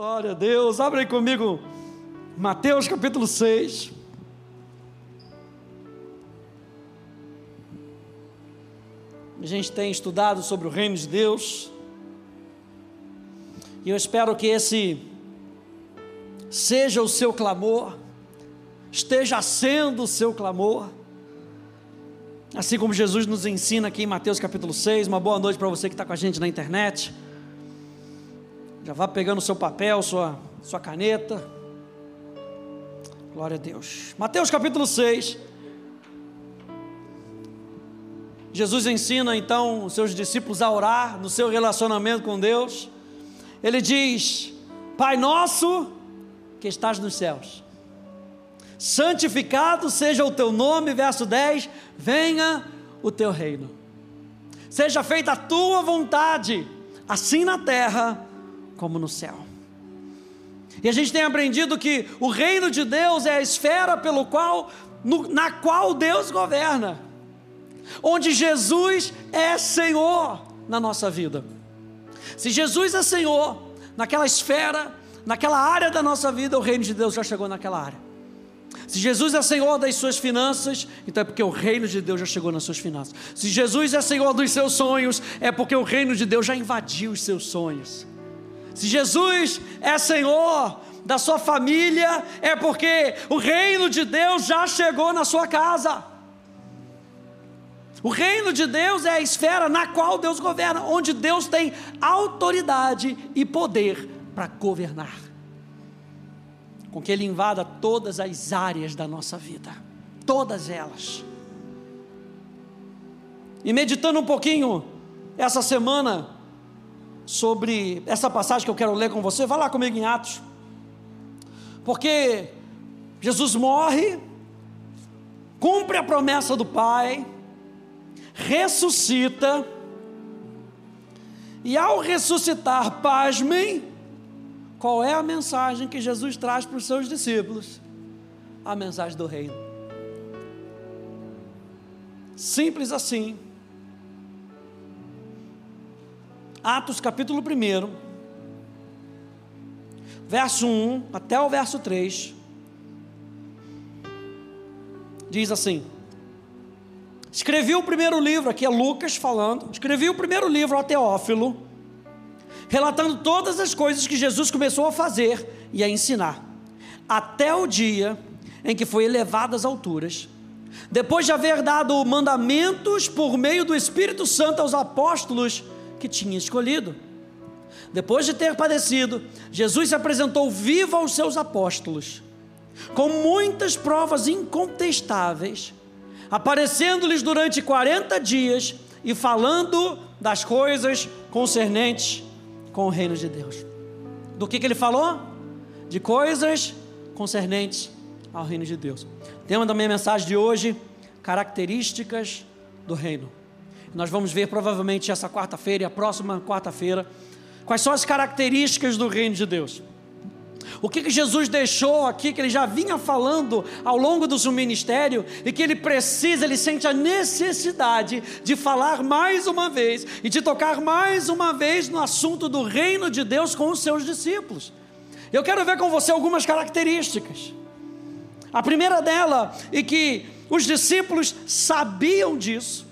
Glória a Deus. Abre aí comigo Mateus capítulo 6. A gente tem estudado sobre o reino de Deus. E eu espero que esse seja o seu clamor, esteja sendo o seu clamor. Assim como Jesus nos ensina aqui em Mateus capítulo 6. Uma boa noite para você que está com a gente na internet. Já vá pegando o seu papel, sua, sua caneta. Glória a Deus. Mateus capítulo 6. Jesus ensina então os seus discípulos a orar no seu relacionamento com Deus. Ele diz: Pai nosso que estás nos céus, santificado seja o teu nome, verso 10, venha o teu reino. Seja feita a tua vontade, assim na terra como no céu. E a gente tem aprendido que o reino de Deus é a esfera pelo qual, no, na qual Deus governa, onde Jesus é Senhor na nossa vida. Se Jesus é Senhor naquela esfera, naquela área da nossa vida, o reino de Deus já chegou naquela área. Se Jesus é Senhor das suas finanças, então é porque o reino de Deus já chegou nas suas finanças. Se Jesus é Senhor dos seus sonhos, é porque o reino de Deus já invadiu os seus sonhos. Se Jesus é Senhor da sua família, é porque o reino de Deus já chegou na sua casa. O reino de Deus é a esfera na qual Deus governa, onde Deus tem autoridade e poder para governar. Com que Ele invada todas as áreas da nossa vida, todas elas. E meditando um pouquinho essa semana, sobre essa passagem que eu quero ler com você, vá lá comigo em Atos. Porque Jesus morre, cumpre a promessa do Pai, ressuscita, e ao ressuscitar, pasmem, qual é a mensagem que Jesus traz para os seus discípulos? A mensagem do reino. Simples assim. Atos capítulo 1, verso 1 até o verso 3, diz assim: Escrevi o primeiro livro, aqui é Lucas falando, escrevi o primeiro livro ao Teófilo, relatando todas as coisas que Jesus começou a fazer e a ensinar, até o dia em que foi elevado às alturas, depois de haver dado mandamentos por meio do Espírito Santo aos apóstolos que tinha escolhido. Depois de ter padecido, Jesus se apresentou vivo aos seus apóstolos, com muitas provas incontestáveis, aparecendo-lhes durante 40 dias e falando das coisas concernentes com o reino de Deus. Do que, que ele falou? De coisas concernentes ao reino de Deus. Tema da minha mensagem de hoje: características do reino. Nós vamos ver provavelmente essa quarta-feira e a próxima quarta-feira quais são as características do reino de Deus. O que, que Jesus deixou aqui, que ele já vinha falando ao longo do seu ministério, e que ele precisa, ele sente a necessidade de falar mais uma vez e de tocar mais uma vez no assunto do reino de Deus com os seus discípulos. Eu quero ver com você algumas características. A primeira dela, e que os discípulos sabiam disso,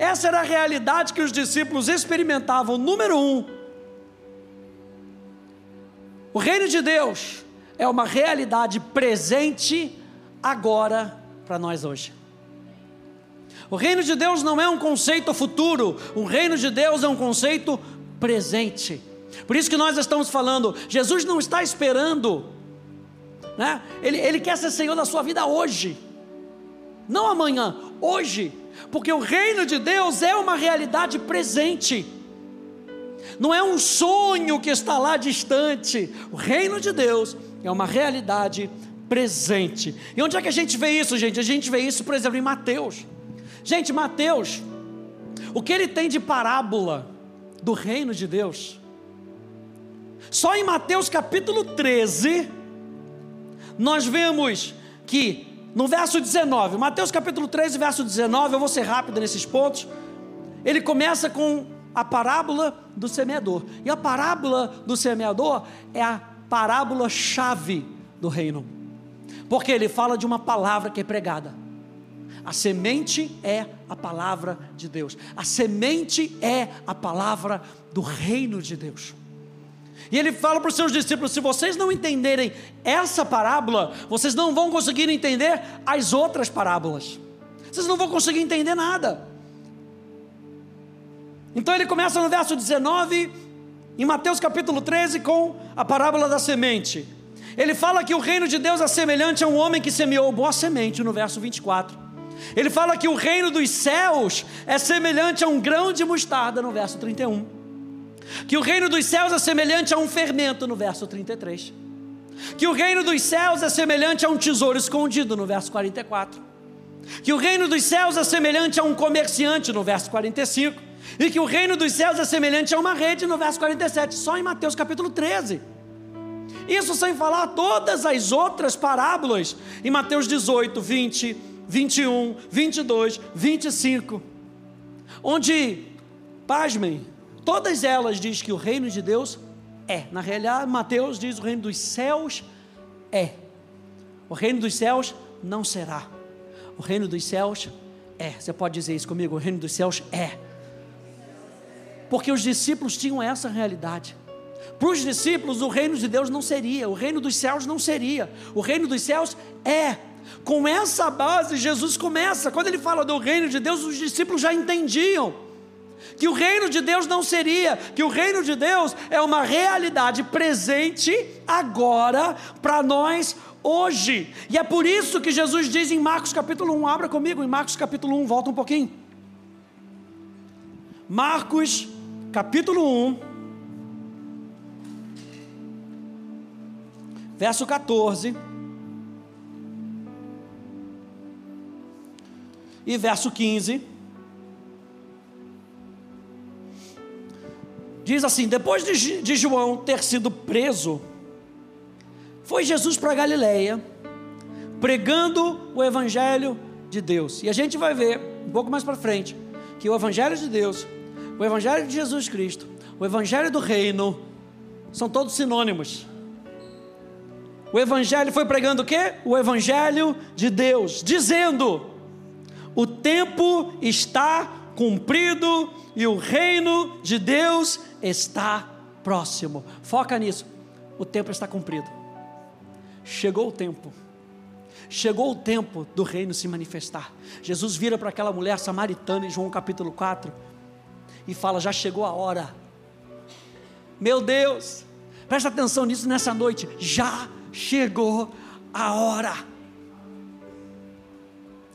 essa era a realidade que os discípulos experimentavam. Número um, o reino de Deus é uma realidade presente agora para nós hoje. O reino de Deus não é um conceito futuro, o reino de Deus é um conceito presente. Por isso que nós estamos falando, Jesus não está esperando, né? ele, ele quer ser Senhor da sua vida hoje, não amanhã, hoje porque o reino de Deus é uma realidade presente, não é um sonho que está lá distante. O reino de Deus é uma realidade presente. E onde é que a gente vê isso, gente? A gente vê isso, por exemplo, em Mateus. Gente, Mateus, o que ele tem de parábola do reino de Deus? Só em Mateus capítulo 13, nós vemos que no verso 19, Mateus capítulo 13, verso 19, eu vou ser rápido nesses pontos. Ele começa com a parábola do semeador. E a parábola do semeador é a parábola chave do reino. Porque ele fala de uma palavra que é pregada. A semente é a palavra de Deus. A semente é a palavra do reino de Deus. E ele fala para os seus discípulos: se vocês não entenderem essa parábola, vocês não vão conseguir entender as outras parábolas. Vocês não vão conseguir entender nada. Então ele começa no verso 19, em Mateus capítulo 13, com a parábola da semente. Ele fala que o reino de Deus é semelhante a um homem que semeou boa semente, no verso 24. Ele fala que o reino dos céus é semelhante a um grão de mostarda, no verso 31. Que o reino dos céus é semelhante a um fermento, no verso 33. Que o reino dos céus é semelhante a um tesouro escondido, no verso 44. Que o reino dos céus é semelhante a um comerciante, no verso 45. E que o reino dos céus é semelhante a uma rede, no verso 47, só em Mateus capítulo 13. Isso sem falar todas as outras parábolas em Mateus 18, 20, 21, 22, 25, onde, pasmem, todas elas diz que o reino de Deus é. Na realidade, Mateus diz o reino dos céus é. O reino dos céus não será. O reino dos céus é. Você pode dizer isso comigo? O reino dos céus é porque os discípulos tinham essa realidade. Para os discípulos, o reino de Deus não seria, o reino dos céus não seria, o reino dos céus é. Com essa base, Jesus começa. Quando ele fala do reino de Deus, os discípulos já entendiam que o reino de Deus não seria, que o reino de Deus é uma realidade presente agora para nós hoje. E é por isso que Jesus diz em Marcos capítulo 1, abra comigo em Marcos capítulo 1, volta um pouquinho. Marcos capítulo 1, verso 14 e verso 15. Diz assim: depois de, de João ter sido preso, foi Jesus para Galiléia pregando o evangelho de Deus. E a gente vai ver um pouco mais para frente que o evangelho de Deus o Evangelho de Jesus Cristo, o Evangelho do Reino, são todos sinônimos. O Evangelho foi pregando o quê? O Evangelho de Deus, dizendo: o tempo está cumprido e o reino de Deus está próximo. Foca nisso. O tempo está cumprido. Chegou o tempo. Chegou o tempo do reino se manifestar. Jesus vira para aquela mulher samaritana em João capítulo 4 e fala: Já chegou a hora. Meu Deus, presta atenção nisso nessa noite. Já chegou a hora.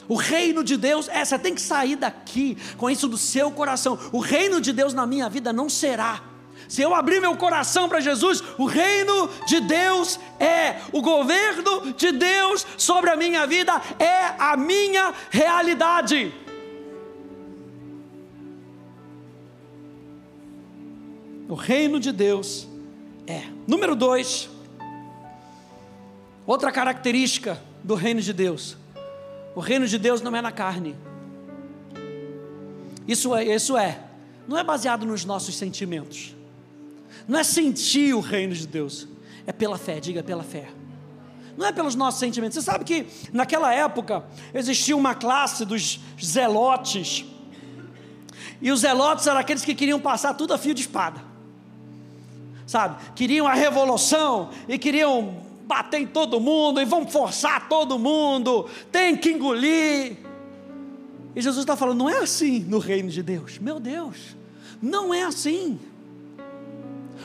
O reino de Deus, é, você tem que sair daqui com isso do seu coração. O reino de Deus na minha vida não será. Se eu abrir meu coração para Jesus, o reino de Deus é, o governo de Deus sobre a minha vida é a minha realidade. O reino de Deus é. Número dois, outra característica do reino de Deus: o reino de Deus não é na carne. Isso é, isso é, não é baseado nos nossos sentimentos, não é sentir o reino de Deus, é pela fé, diga pela fé. Não é pelos nossos sentimentos. Você sabe que naquela época existia uma classe dos zelotes, e os zelotes eram aqueles que queriam passar tudo a fio de espada sabe? Queriam a revolução e queriam bater em todo mundo e vão forçar todo mundo, tem que engolir. E Jesus está falando, não é assim no reino de Deus, meu Deus, não é assim.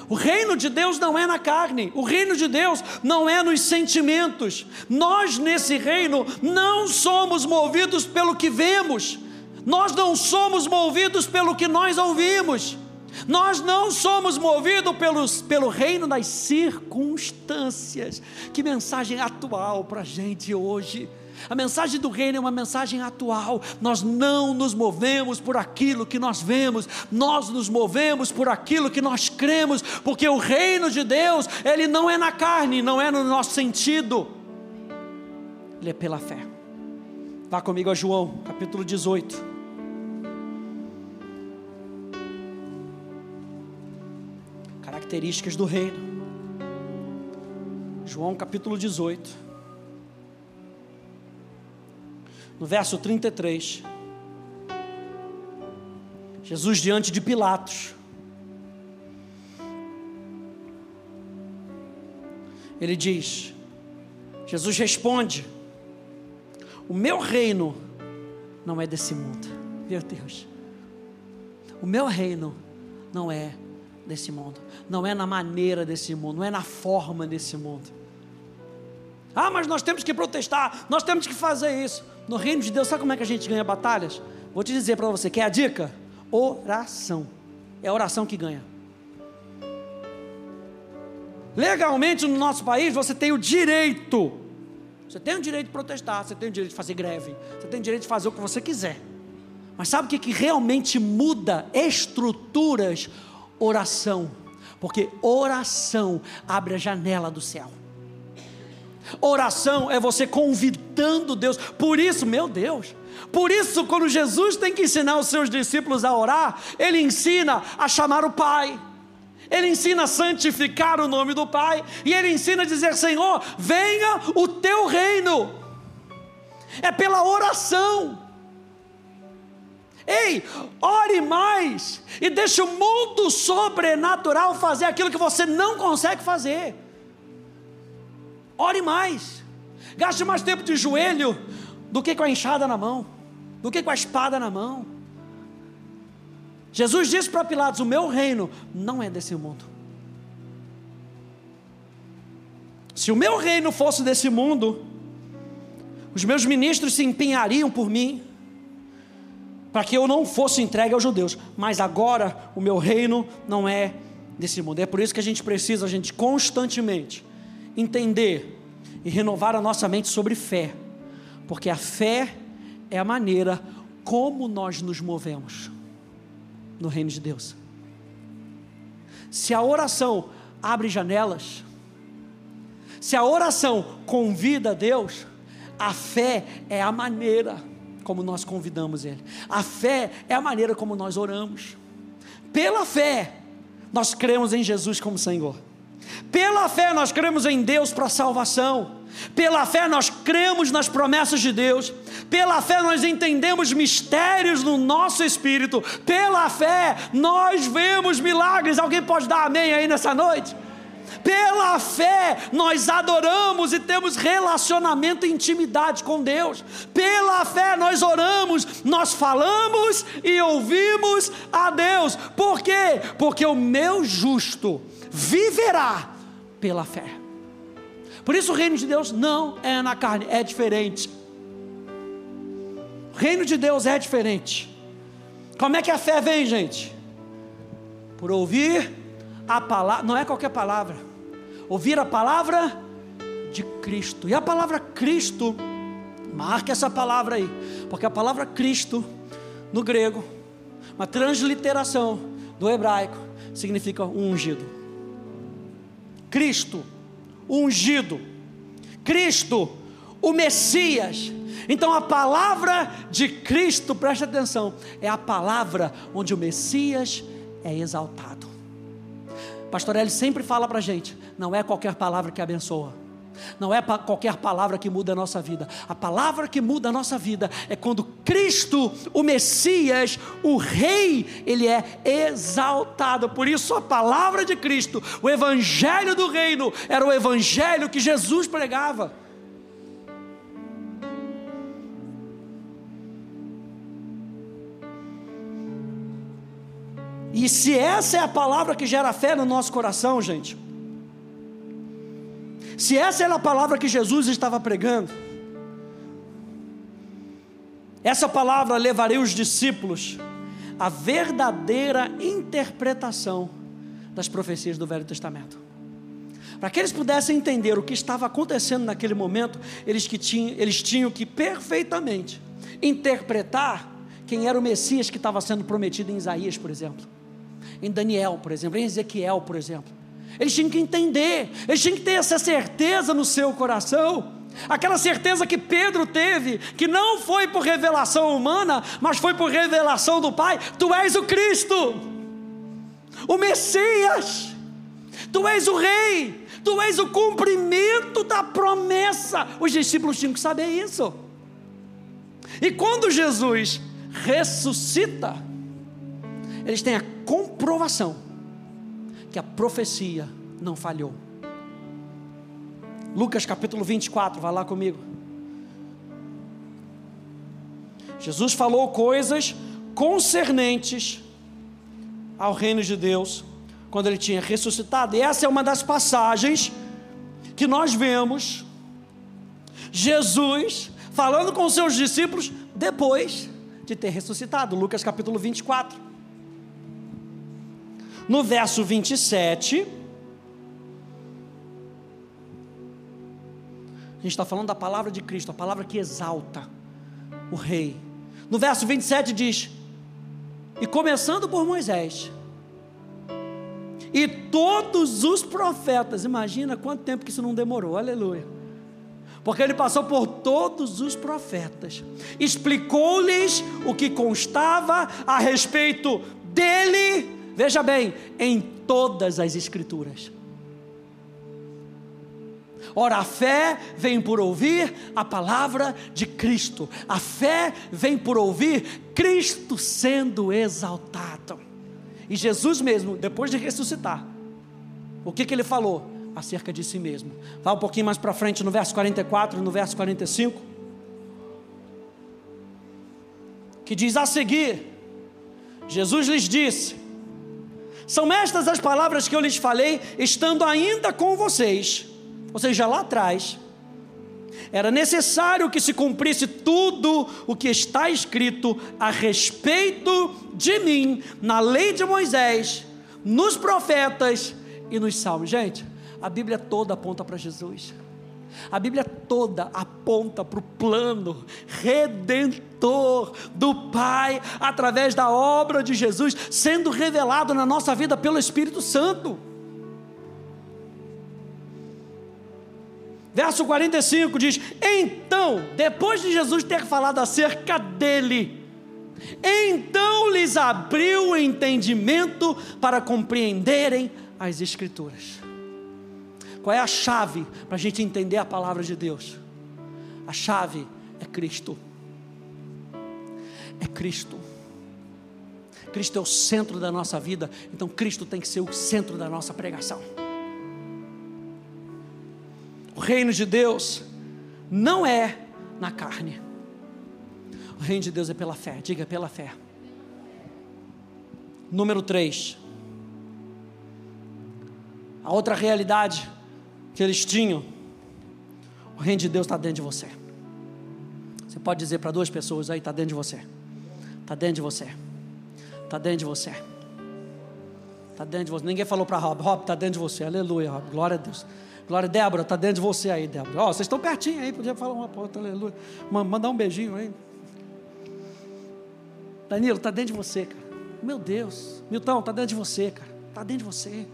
O reino de Deus não é na carne, o reino de Deus não é nos sentimentos. Nós nesse reino não somos movidos pelo que vemos, nós não somos movidos pelo que nós ouvimos. Nós não somos movidos pelos, pelo reino das circunstâncias. Que mensagem atual para a gente hoje. A mensagem do reino é uma mensagem atual. Nós não nos movemos por aquilo que nós vemos, nós nos movemos por aquilo que nós cremos, porque o reino de Deus, ele não é na carne, não é no nosso sentido, ele é pela fé. Vá comigo a João, capítulo 18. Características do reino. João capítulo 18, no verso 33. Jesus diante de Pilatos. Ele diz: Jesus responde: O meu reino não é desse mundo. Meu Deus. O meu reino não é desse mundo. Não é na maneira desse mundo, não é na forma desse mundo. Ah, mas nós temos que protestar, nós temos que fazer isso. No reino de Deus, sabe como é que a gente ganha batalhas? Vou te dizer para você, quer a dica? Oração. É a oração que ganha. Legalmente no nosso país você tem o direito. Você tem o direito de protestar, você tem o direito de fazer greve, você tem o direito de fazer o que você quiser. Mas sabe o que, que realmente muda estruturas? Oração. Porque oração abre a janela do céu. Oração é você convidando Deus. Por isso, meu Deus, por isso, quando Jesus tem que ensinar os seus discípulos a orar, ele ensina a chamar o Pai. Ele ensina a santificar o nome do Pai. E ele ensina a dizer: Senhor, venha o teu reino. É pela oração. Ei, ore mais e deixe o mundo sobrenatural fazer aquilo que você não consegue fazer. Ore mais. Gaste mais tempo de joelho do que com a enxada na mão, do que com a espada na mão. Jesus disse para Pilatos: O meu reino não é desse mundo. Se o meu reino fosse desse mundo, os meus ministros se empenhariam por mim, para que eu não fosse entregue aos judeus. Mas agora o meu reino não é desse mundo. É por isso que a gente precisa, a gente constantemente entender e renovar a nossa mente sobre fé, porque a fé é a maneira como nós nos movemos no reino de Deus. Se a oração abre janelas, se a oração convida a Deus, a fé é a maneira como nós convidamos Ele, a fé é a maneira como nós oramos. Pela fé, nós cremos em Jesus como Senhor. Pela fé nós cremos em Deus para salvação. Pela fé nós cremos nas promessas de Deus. Pela fé nós entendemos mistérios no nosso espírito. Pela fé nós vemos milagres. Alguém pode dar amém aí nessa noite? Pela fé nós adoramos e temos relacionamento e intimidade com Deus. Pela fé nós oramos, nós falamos e ouvimos a Deus. Por quê? Porque o meu justo viverá pela fé. Por isso o reino de Deus não é na carne, é diferente. O reino de Deus é diferente. Como é que a fé vem, gente? Por ouvir a palavra, não é qualquer palavra. Ouvir a palavra de Cristo. E a palavra Cristo, marque essa palavra aí, porque a palavra Cristo no grego, uma transliteração do hebraico, significa ungido. Cristo, ungido, Cristo, o Messias. Então a palavra de Cristo, preste atenção, é a palavra onde o Messias é exaltado. Pastor sempre fala para a gente: não é qualquer palavra que abençoa, não é qualquer palavra que muda a nossa vida. A palavra que muda a nossa vida é quando Cristo, o Messias, o Rei, ele é exaltado. Por isso a palavra de Cristo, o evangelho do reino, era o evangelho que Jesus pregava. E se essa é a palavra que gera fé no nosso coração, gente, se essa era a palavra que Jesus estava pregando, essa palavra levaria os discípulos à verdadeira interpretação das profecias do Velho Testamento. Para que eles pudessem entender o que estava acontecendo naquele momento, eles, que tinham, eles tinham que perfeitamente interpretar quem era o Messias que estava sendo prometido em Isaías, por exemplo, em Daniel, por exemplo, em Ezequiel, por exemplo. Eles tinham que entender, eles tinham que ter essa certeza no seu coração. Aquela certeza que Pedro teve, que não foi por revelação humana, mas foi por revelação do Pai: Tu és o Cristo, o Messias, Tu és o rei, tu és o cumprimento da promessa. Os discípulos tinham que saber isso. E quando Jesus ressuscita, eles têm a comprovação que a profecia não falhou. Lucas capítulo 24, vai lá comigo. Jesus falou coisas concernentes ao reino de Deus quando ele tinha ressuscitado. E essa é uma das passagens que nós vemos Jesus falando com seus discípulos depois de ter ressuscitado. Lucas capítulo 24. No verso 27. A gente está falando da palavra de Cristo, a palavra que exalta o Rei. No verso 27 diz: E começando por Moisés, e todos os profetas, imagina quanto tempo que isso não demorou, aleluia. Porque ele passou por todos os profetas, explicou-lhes o que constava a respeito dele, veja bem, em todas as Escrituras. Ora, a fé vem por ouvir a palavra de Cristo, a fé vem por ouvir Cristo sendo exaltado. E Jesus mesmo, depois de ressuscitar, o que, que ele falou? Acerca de si mesmo. Vá um pouquinho mais para frente no verso 44, no verso 45. Que diz a seguir: Jesus lhes disse: São estas as palavras que eu lhes falei, estando ainda com vocês, ou seja, lá atrás era necessário que se cumprisse tudo o que está escrito a respeito de mim na lei de Moisés, nos profetas e nos salmos. Gente, a Bíblia toda aponta para Jesus. A Bíblia toda aponta para o plano redentor do Pai através da obra de Jesus sendo revelado na nossa vida pelo Espírito Santo. Verso 45 diz: Então, depois de Jesus ter falado acerca dele, então lhes abriu o entendimento para compreenderem as Escrituras. Qual é a chave para a gente entender a palavra de Deus? A chave é Cristo. É Cristo. Cristo é o centro da nossa vida, então Cristo tem que ser o centro da nossa pregação. O reino de Deus não é na carne. O reino de Deus é pela fé, diga pela fé. Número 3. A outra realidade que eles tinham, o reino de Deus está dentro de você. Você pode dizer para duas pessoas aí, está dentro de você. Está dentro de você. Está dentro de você. Está dentro de você. Ninguém falou para Rob, Rob, está dentro de você. Aleluia, Rob. Glória a Deus. Glória, Débora, está dentro de você aí, Débora. Ó, oh, vocês estão pertinho aí, podia falar uma porta, aleluia. Mandar um beijinho aí. Danilo, está dentro de você, cara. Meu Deus. Milton, está dentro de você, cara. Está dentro de você.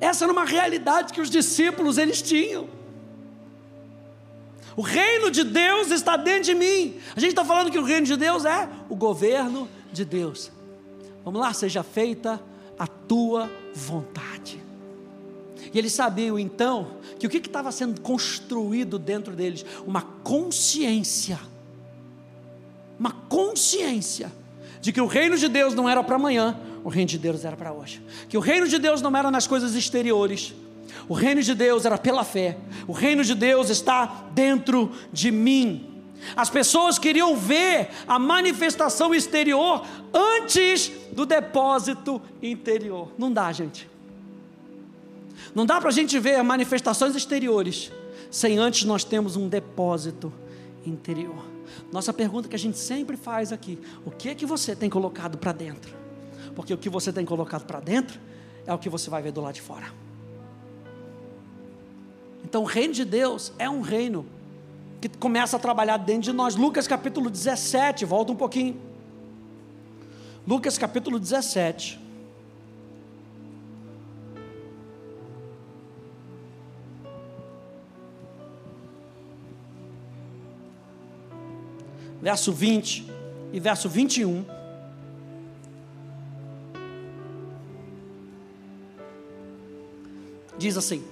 Essa era uma realidade que os discípulos eles tinham. O reino de Deus está dentro de mim. A gente está falando que o reino de Deus é o governo de Deus. Vamos lá, seja feita a tua vontade. E eles sabiam então que o que estava sendo construído dentro deles? Uma consciência. Uma consciência de que o reino de Deus não era para amanhã, o reino de Deus era para hoje. Que o reino de Deus não era nas coisas exteriores. O reino de Deus era pela fé. O reino de Deus está dentro de mim. As pessoas queriam ver a manifestação exterior antes do depósito interior. Não dá, gente. Não dá para a gente ver manifestações exteriores sem antes nós termos um depósito interior. Nossa pergunta que a gente sempre faz aqui: o que é que você tem colocado para dentro? Porque o que você tem colocado para dentro é o que você vai ver do lado de fora. Então, o reino de Deus é um reino que começa a trabalhar dentro de nós. Lucas capítulo 17, volta um pouquinho. Lucas capítulo 17. verso 20 e verso 21. Diz assim: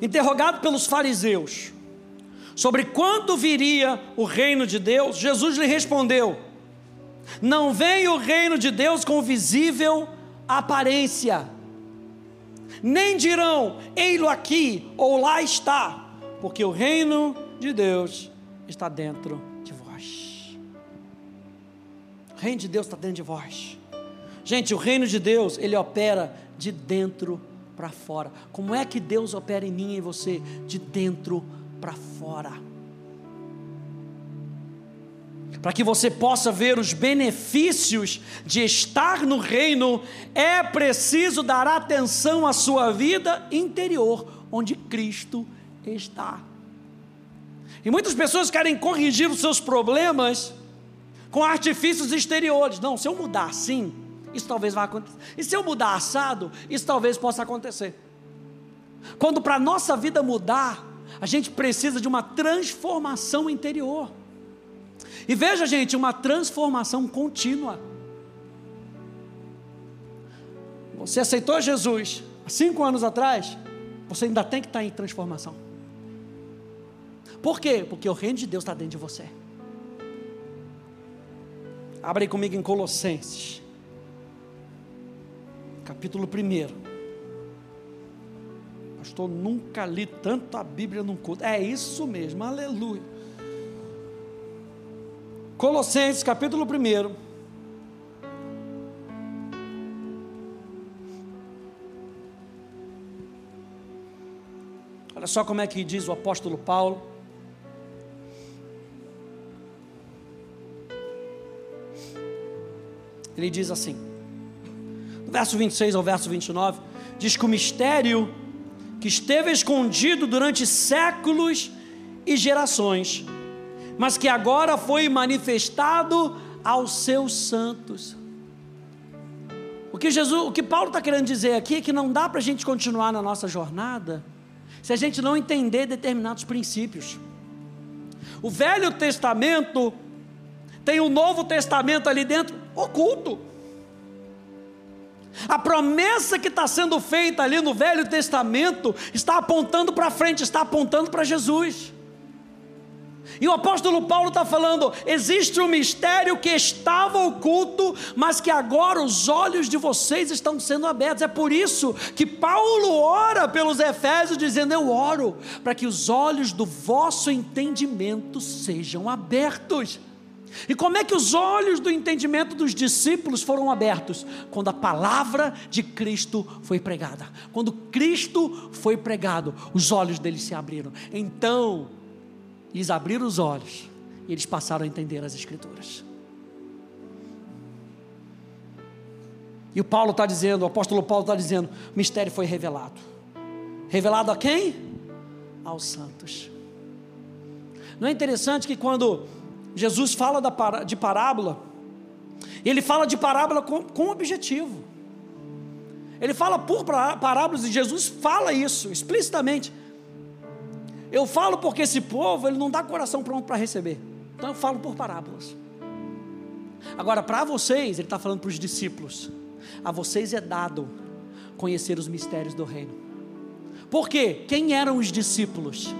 Interrogado pelos fariseus sobre quando viria o reino de Deus, Jesus lhe respondeu: Não vem o reino de Deus com visível aparência, nem dirão, ei-lo aqui ou lá está, porque o reino de Deus está dentro de vós. O reino de Deus está dentro de vós. Gente, o reino de Deus, ele opera de dentro para fora. Como é que Deus opera em mim e em você? De dentro para fora. Para que você possa ver os benefícios de estar no reino, é preciso dar atenção à sua vida interior, onde Cristo está. E muitas pessoas querem corrigir os seus problemas com artifícios exteriores. Não, se eu mudar assim, isso talvez vá acontecer. E se eu mudar assado, isso talvez possa acontecer. Quando para a nossa vida mudar, a gente precisa de uma transformação interior. E veja, gente, uma transformação contínua. Você aceitou Jesus há cinco anos atrás, você ainda tem que estar em transformação. Por quê? Porque o reino de Deus está dentro de você. Abre aí comigo em Colossenses capítulo 1. Pastor, nunca li tanto a Bíblia num culto. É isso mesmo, aleluia. Colossenses, capítulo 1. Olha só como é que diz o apóstolo Paulo. Ele diz assim: verso 26 ao verso 29, diz que o mistério que esteve escondido durante séculos e gerações, mas que agora foi manifestado aos seus santos. O que Jesus, o que Paulo está querendo dizer aqui é que não dá para a gente continuar na nossa jornada se a gente não entender determinados princípios. O Velho Testamento tem o Novo Testamento ali dentro oculto. A promessa que está sendo feita ali no Velho Testamento está apontando para frente, está apontando para Jesus. E o apóstolo Paulo está falando: existe um mistério que estava oculto, mas que agora os olhos de vocês estão sendo abertos. É por isso que Paulo ora pelos Efésios, dizendo: Eu oro para que os olhos do vosso entendimento sejam abertos. E como é que os olhos do entendimento dos discípulos foram abertos? Quando a palavra de Cristo foi pregada. Quando Cristo foi pregado, os olhos deles se abriram. Então, eles abriram os olhos e eles passaram a entender as Escrituras. E o Paulo está dizendo, o apóstolo Paulo está dizendo: o mistério foi revelado. Revelado a quem? Aos santos. Não é interessante que quando Jesus fala de parábola, ele fala de parábola com, com objetivo. Ele fala por parábolas e Jesus fala isso explicitamente. Eu falo porque esse povo ele não dá coração pronto para receber. Então eu falo por parábolas. Agora, para vocês, ele está falando para os discípulos: a vocês é dado conhecer os mistérios do reino. Por quê? Quem eram os discípulos?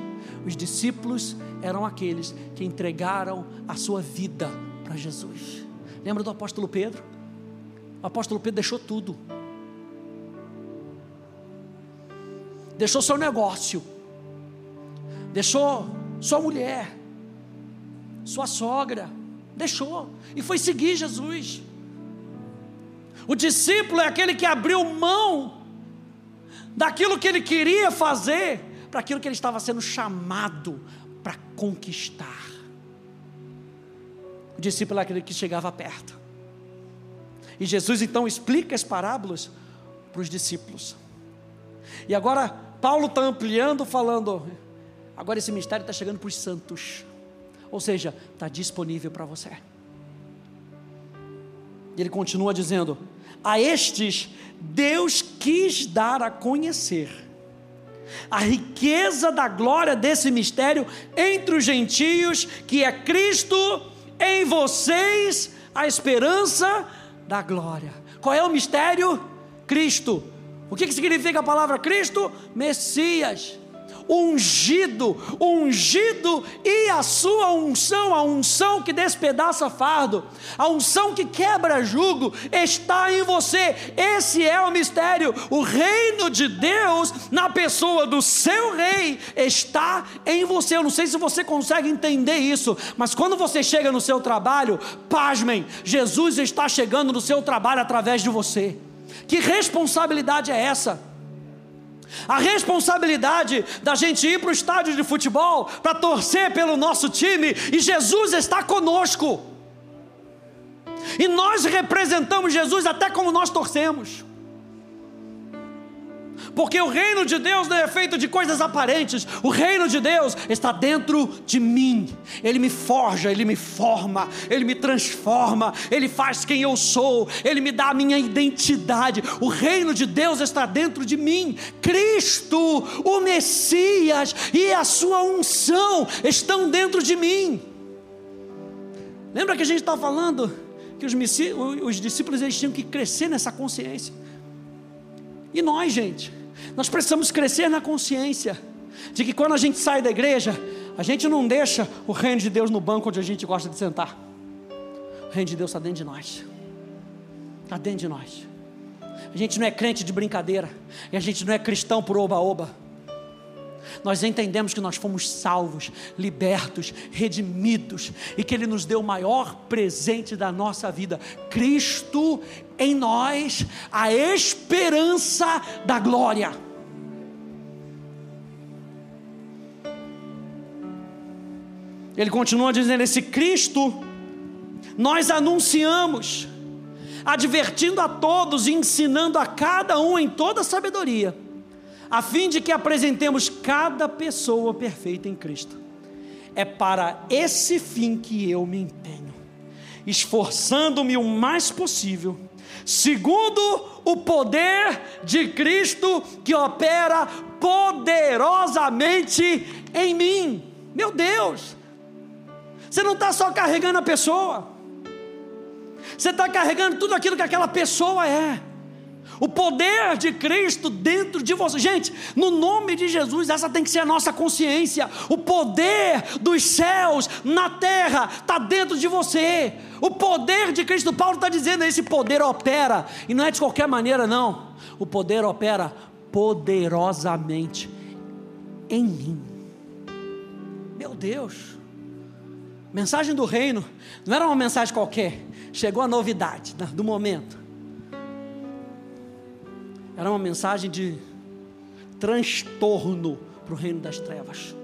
Os discípulos eram aqueles que entregaram a sua vida para Jesus. Lembra do apóstolo Pedro? O apóstolo Pedro deixou tudo. Deixou seu negócio. Deixou sua mulher. Sua sogra. Deixou. E foi seguir Jesus. O discípulo é aquele que abriu mão daquilo que ele queria fazer para aquilo que ele estava sendo chamado para conquistar. O discípulo é aquele que chegava perto. E Jesus então explica as parábolas para os discípulos. E agora Paulo está ampliando, falando: agora esse mistério está chegando para os santos. Ou seja, está disponível para você. E ele continua dizendo: a estes Deus quis dar a conhecer a riqueza da glória desse mistério entre os gentios, que é Cristo em vocês, a esperança da glória. Qual é o mistério? Cristo. O que, que significa a palavra Cristo? Messias ungido, ungido e a sua unção, a unção que despedaça fardo, a unção que quebra jugo, está em você. Esse é o mistério. O reino de Deus, na pessoa do seu rei, está em você. Eu não sei se você consegue entender isso, mas quando você chega no seu trabalho, pasmem, Jesus está chegando no seu trabalho através de você. Que responsabilidade é essa? A responsabilidade da gente ir para o estádio de futebol para torcer pelo nosso time e Jesus está conosco. E nós representamos Jesus até como nós torcemos. Porque o reino de Deus não é feito de coisas aparentes, o reino de Deus está dentro de mim. Ele me forja, ele me forma, ele me transforma, ele faz quem eu sou, ele me dá a minha identidade. O reino de Deus está dentro de mim. Cristo, o Messias e a sua unção estão dentro de mim. Lembra que a gente está falando que os, os discípulos eles tinham que crescer nessa consciência. E nós, gente, nós precisamos crescer na consciência de que quando a gente sai da igreja, a gente não deixa o reino de Deus no banco onde a gente gosta de sentar. O reino de Deus está dentro de nós. Está dentro de nós. A gente não é crente de brincadeira. E a gente não é cristão por oba-oba. Nós entendemos que nós fomos salvos, libertos, redimidos e que Ele nos deu o maior presente da nossa vida: Cristo em nós, a esperança da glória. Ele continua dizendo: esse Cristo nós anunciamos, advertindo a todos e ensinando a cada um em toda sabedoria a fim de que apresentemos cada pessoa perfeita em Cristo. É para esse fim que eu me empenho, esforçando-me o mais possível, segundo o poder de Cristo que opera poderosamente em mim. Meu Deus, você não está só carregando a pessoa, você está carregando tudo aquilo que aquela pessoa é o poder de Cristo dentro de você. Gente, no nome de Jesus, essa tem que ser a nossa consciência. O poder dos céus na terra está dentro de você. O poder de Cristo, Paulo está dizendo, esse poder opera, e não é de qualquer maneira, não. O poder opera poderosamente em mim. Meu Deus, mensagem do reino, não era uma mensagem qualquer, chegou a novidade né, do momento era uma mensagem de transtorno para o reino das trevas,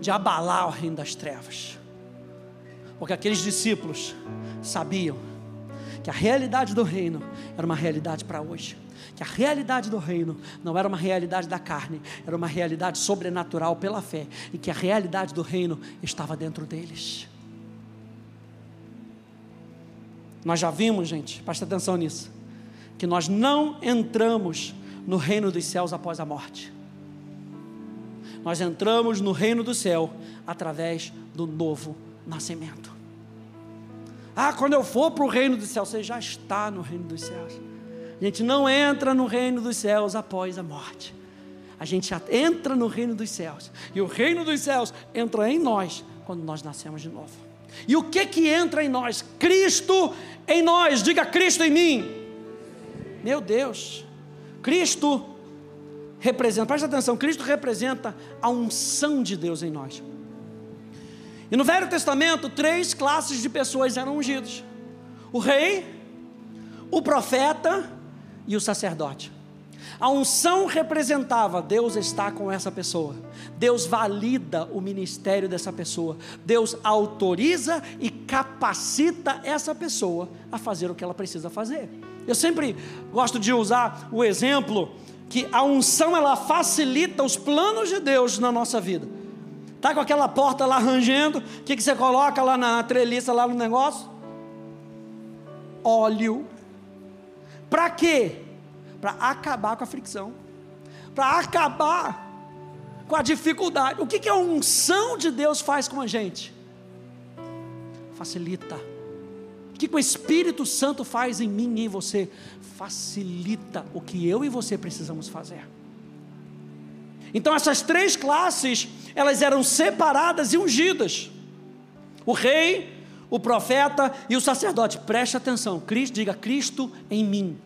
de abalar o reino das trevas, porque aqueles discípulos sabiam que a realidade do reino era uma realidade para hoje. Que a realidade do reino não era uma realidade da carne, era uma realidade sobrenatural pela fé, e que a realidade do reino estava dentro deles. Nós já vimos, gente, presta atenção nisso que nós não entramos no reino dos céus após a morte. Nós entramos no reino do céu através do novo nascimento. Ah, quando eu for para o reino dos céus, você já está no reino dos céus. A gente não entra no reino dos céus após a morte. A gente entra no reino dos céus. E o reino dos céus entra em nós quando nós nascemos de novo. E o que que entra em nós? Cristo em nós. Diga Cristo em mim. Meu Deus, Cristo representa, presta atenção, Cristo representa a unção de Deus em nós. E no Velho Testamento, três classes de pessoas eram ungidos: o rei, o profeta e o sacerdote. A unção representava Deus está com essa pessoa. Deus valida o ministério dessa pessoa. Deus autoriza e capacita essa pessoa a fazer o que ela precisa fazer. Eu sempre gosto de usar o exemplo que a unção ela facilita os planos de Deus na nossa vida. Tá com aquela porta lá rangendo, o que, que você coloca lá na treliça lá no negócio? Óleo. Para quê? Para acabar com a fricção. Para acabar com a dificuldade. O que, que a unção de Deus faz com a gente? Facilita que, o Espírito Santo faz em mim e em você? Facilita o que eu e você precisamos fazer. Então essas três classes, elas eram separadas e ungidas. O rei, o profeta e o sacerdote. Preste atenção. Cristo, diga Cristo em mim.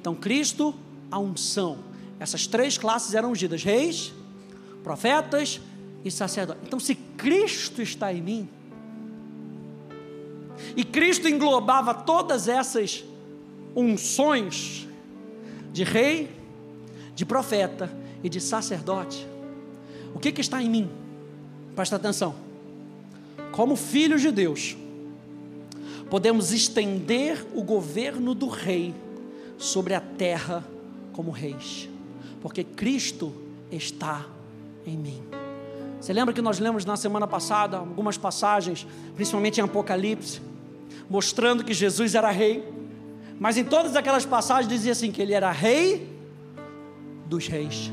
Então Cristo, a unção. Essas três classes eram ungidas: reis, profetas e sacerdotes. Então se Cristo está em mim, e Cristo englobava todas essas unções de rei, de profeta e de sacerdote. O que, que está em mim? Presta atenção. Como filhos de Deus, podemos estender o governo do rei sobre a terra como reis, porque Cristo está em mim. Você lembra que nós lemos na semana passada algumas passagens, principalmente em Apocalipse, mostrando que Jesus era rei, mas em todas aquelas passagens dizia assim que ele era rei dos reis.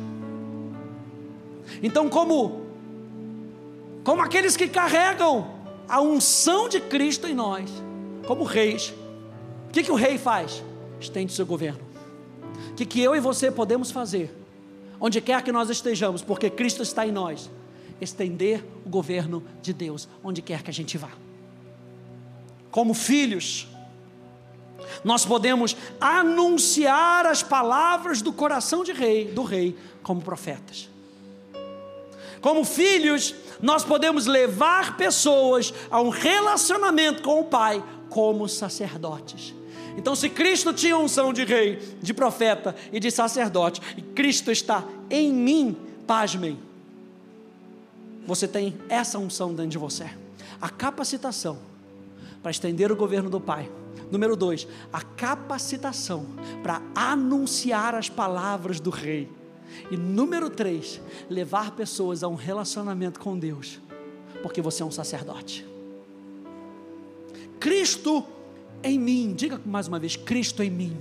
Então, como como aqueles que carregam a unção de Cristo em nós, como reis, o que, que o rei faz? Estende seu governo. O que, que eu e você podemos fazer, onde quer que nós estejamos, porque Cristo está em nós, estender o governo de Deus, onde quer que a gente vá. Como filhos, nós podemos anunciar as palavras do coração de rei, do rei, como profetas. Como filhos, nós podemos levar pessoas a um relacionamento com o Pai como sacerdotes. Então, se Cristo tinha unção de rei, de profeta e de sacerdote, e Cristo está em mim, pasmem, você tem essa unção dentro de você. A capacitação para estender o governo do Pai. Número dois, a capacitação para anunciar as palavras do Rei. E número três, levar pessoas a um relacionamento com Deus, porque você é um sacerdote. Cristo em mim, diga mais uma vez: Cristo em mim.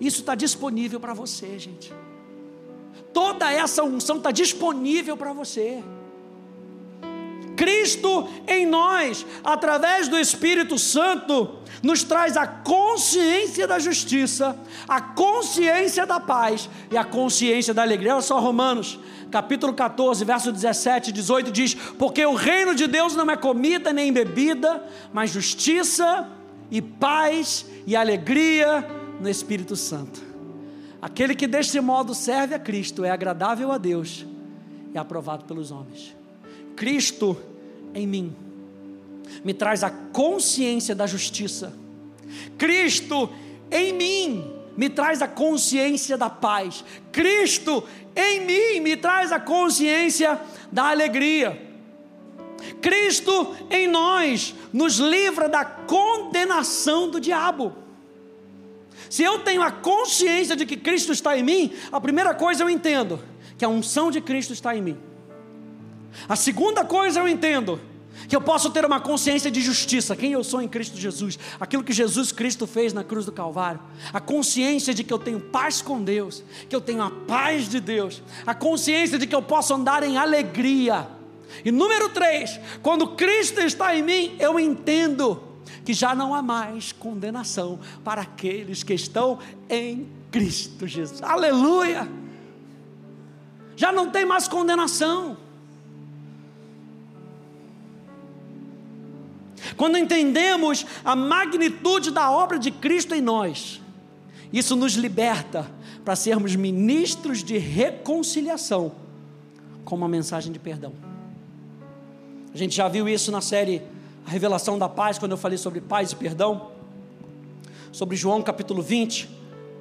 Isso está disponível para você, gente. Toda essa unção está disponível para você. Cristo em nós, através do Espírito Santo, nos traz a consciência da justiça, a consciência da paz e a consciência da alegria. Olha só, Romanos, capítulo 14, verso 17 e 18 diz: Porque o reino de Deus não é comida nem bebida, mas justiça e paz e alegria no Espírito Santo. Aquele que deste modo serve a Cristo é agradável a Deus e aprovado pelos homens. Cristo em mim me traz a consciência da justiça. Cristo em mim me traz a consciência da paz. Cristo em mim me traz a consciência da alegria. Cristo em nós nos livra da condenação do diabo. Se eu tenho a consciência de que Cristo está em mim, a primeira coisa eu entendo que a unção de Cristo está em mim. A segunda coisa eu entendo que eu posso ter uma consciência de justiça, quem eu sou em Cristo Jesus, aquilo que Jesus Cristo fez na cruz do Calvário, a consciência de que eu tenho paz com Deus, que eu tenho a paz de Deus, a consciência de que eu posso andar em alegria. E número três, quando Cristo está em mim, eu entendo que já não há mais condenação para aqueles que estão em Cristo Jesus. Aleluia! Já não tem mais condenação. Quando entendemos a magnitude da obra de Cristo em nós, isso nos liberta para sermos ministros de reconciliação com uma mensagem de perdão. A gente já viu isso na série A Revelação da Paz, quando eu falei sobre paz e perdão, sobre João capítulo 20,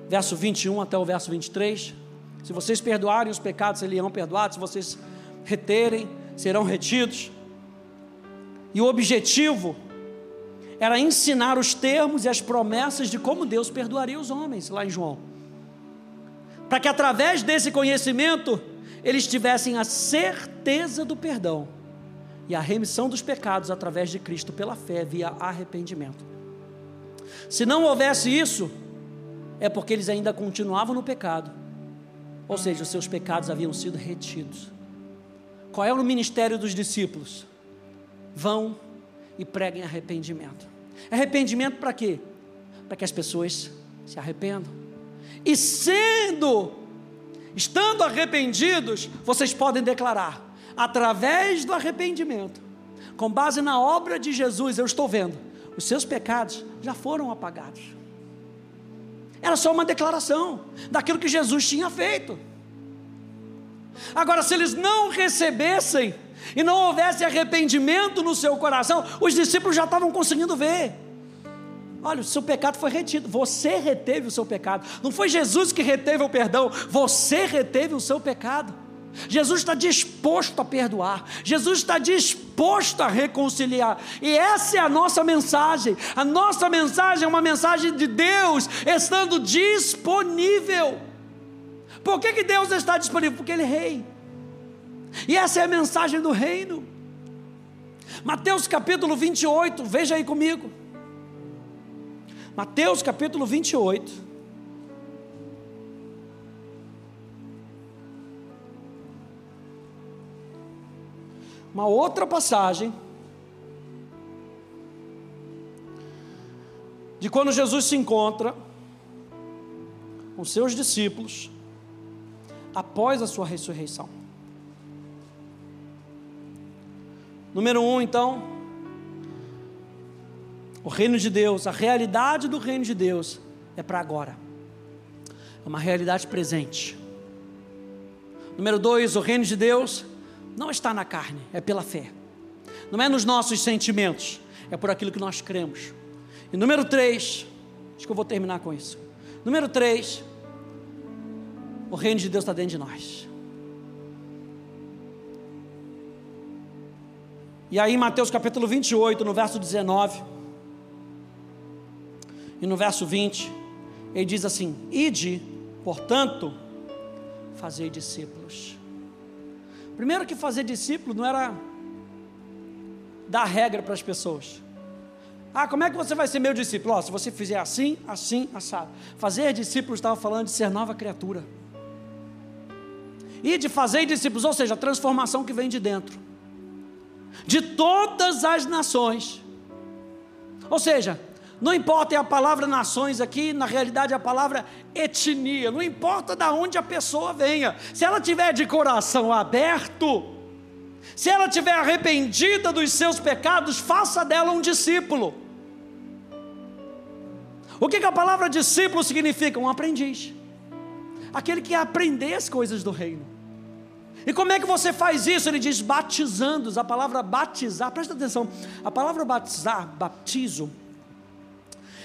verso 21 até o verso 23. Se vocês perdoarem os pecados, serão perdoados, se vocês reterem, serão retidos. E o objetivo era ensinar os termos e as promessas de como Deus perdoaria os homens, lá em João. Para que através desse conhecimento eles tivessem a certeza do perdão e a remissão dos pecados através de Cristo pela fé via arrependimento. Se não houvesse isso, é porque eles ainda continuavam no pecado, ou seja, os seus pecados haviam sido retidos. Qual é o ministério dos discípulos? Vão e preguem arrependimento. Arrependimento para quê? Para que as pessoas se arrependam. E sendo, estando arrependidos, vocês podem declarar, através do arrependimento, com base na obra de Jesus, eu estou vendo, os seus pecados já foram apagados. Era só uma declaração daquilo que Jesus tinha feito. Agora, se eles não recebessem e não houvesse arrependimento no seu coração, os discípulos já estavam conseguindo ver. Olha, o seu pecado foi retido. Você reteve o seu pecado. Não foi Jesus que reteve o perdão, você reteve o seu pecado. Jesus está disposto a perdoar, Jesus está disposto a reconciliar, e essa é a nossa mensagem. A nossa mensagem é uma mensagem de Deus estando disponível. Por que, que Deus está disponível? Porque Ele é rei. E essa é a mensagem do reino. Mateus capítulo 28, veja aí comigo. Mateus capítulo 28. Uma outra passagem de quando Jesus se encontra com seus discípulos após a sua ressurreição. Número um, então, o reino de Deus, a realidade do reino de Deus é para agora, é uma realidade presente. Número dois, o reino de Deus não está na carne, é pela fé, não é nos nossos sentimentos, é por aquilo que nós cremos. E número três, acho que eu vou terminar com isso. Número três, o reino de Deus está dentro de nós. E aí, Mateus capítulo 28, no verso 19 e no verso 20, ele diz assim: Ide, portanto, fazer discípulos. Primeiro que fazer discípulo não era dar regra para as pessoas. Ah, como é que você vai ser meu discípulo? Oh, se você fizer assim, assim, assado. Fazer discípulos estava falando de ser nova criatura e de fazer discípulos, ou seja, a transformação que vem de dentro, de todas as nações. Ou seja, não importa a palavra nações aqui, na realidade a palavra etnia, não importa de onde a pessoa venha, se ela tiver de coração aberto, se ela tiver arrependida dos seus pecados, faça dela um discípulo. O que, que a palavra discípulo significa? Um aprendiz aquele que aprender as coisas do reino. E como é que você faz isso? Ele diz batizando-os. A palavra batizar, presta atenção, a palavra batizar, baptizo,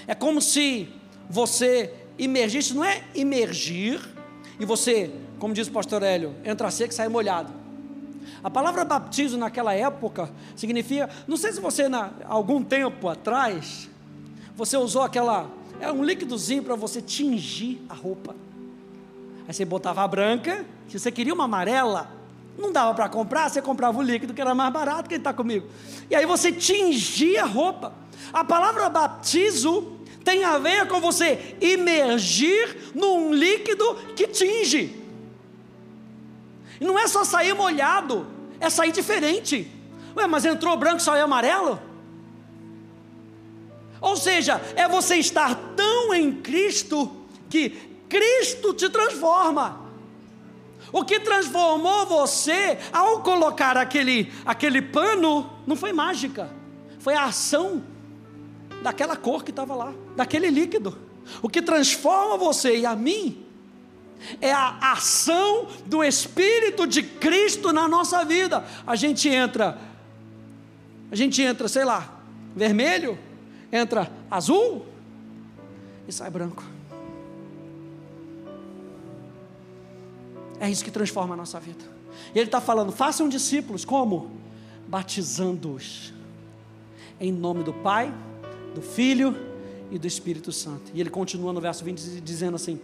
é como se você imergisse, não é imergir, e você, como diz o pastor Hélio, entra seco e sai molhado. A palavra baptizo naquela época significa, não sei se você, na, algum tempo atrás, você usou aquela, é um líquidozinho para você tingir a roupa. Aí você botava a branca, se você queria uma amarela, não dava para comprar, você comprava o líquido que era mais barato, quem está comigo? E aí você tingia a roupa. A palavra batizo tem a ver com você imergir num líquido que tinge. E não é só sair molhado, é sair diferente. Ué, mas entrou branco e saiu amarelo? Ou seja, é você estar tão em Cristo que Cristo te transforma. O que transformou você ao colocar aquele, aquele pano não foi mágica, foi a ação daquela cor que estava lá, daquele líquido. O que transforma você e a mim é a ação do Espírito de Cristo na nossa vida. A gente entra, a gente entra, sei lá, vermelho, entra azul e sai branco. É isso que transforma a nossa vida. E ele está falando: façam discípulos, como? Batizando-os em nome do Pai, do Filho e do Espírito Santo. E ele continua no verso 20 dizendo assim: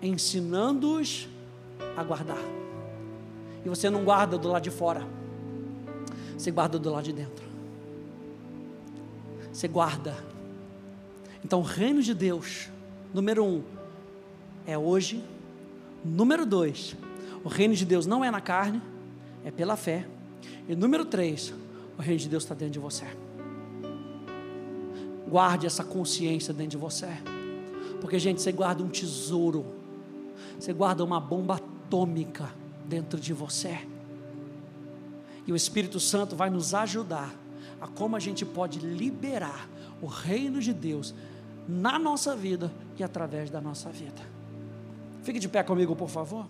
ensinando-os a guardar. E você não guarda do lado de fora, você guarda do lado de dentro. Você guarda. Então, o reino de Deus, número um, é hoje Número dois, o reino de Deus não é na carne, é pela fé. E número três, o reino de Deus está dentro de você. Guarde essa consciência dentro de você. Porque, gente, você guarda um tesouro, você guarda uma bomba atômica dentro de você. E o Espírito Santo vai nos ajudar a como a gente pode liberar o reino de Deus na nossa vida e através da nossa vida. Fique de pé comigo, por favor.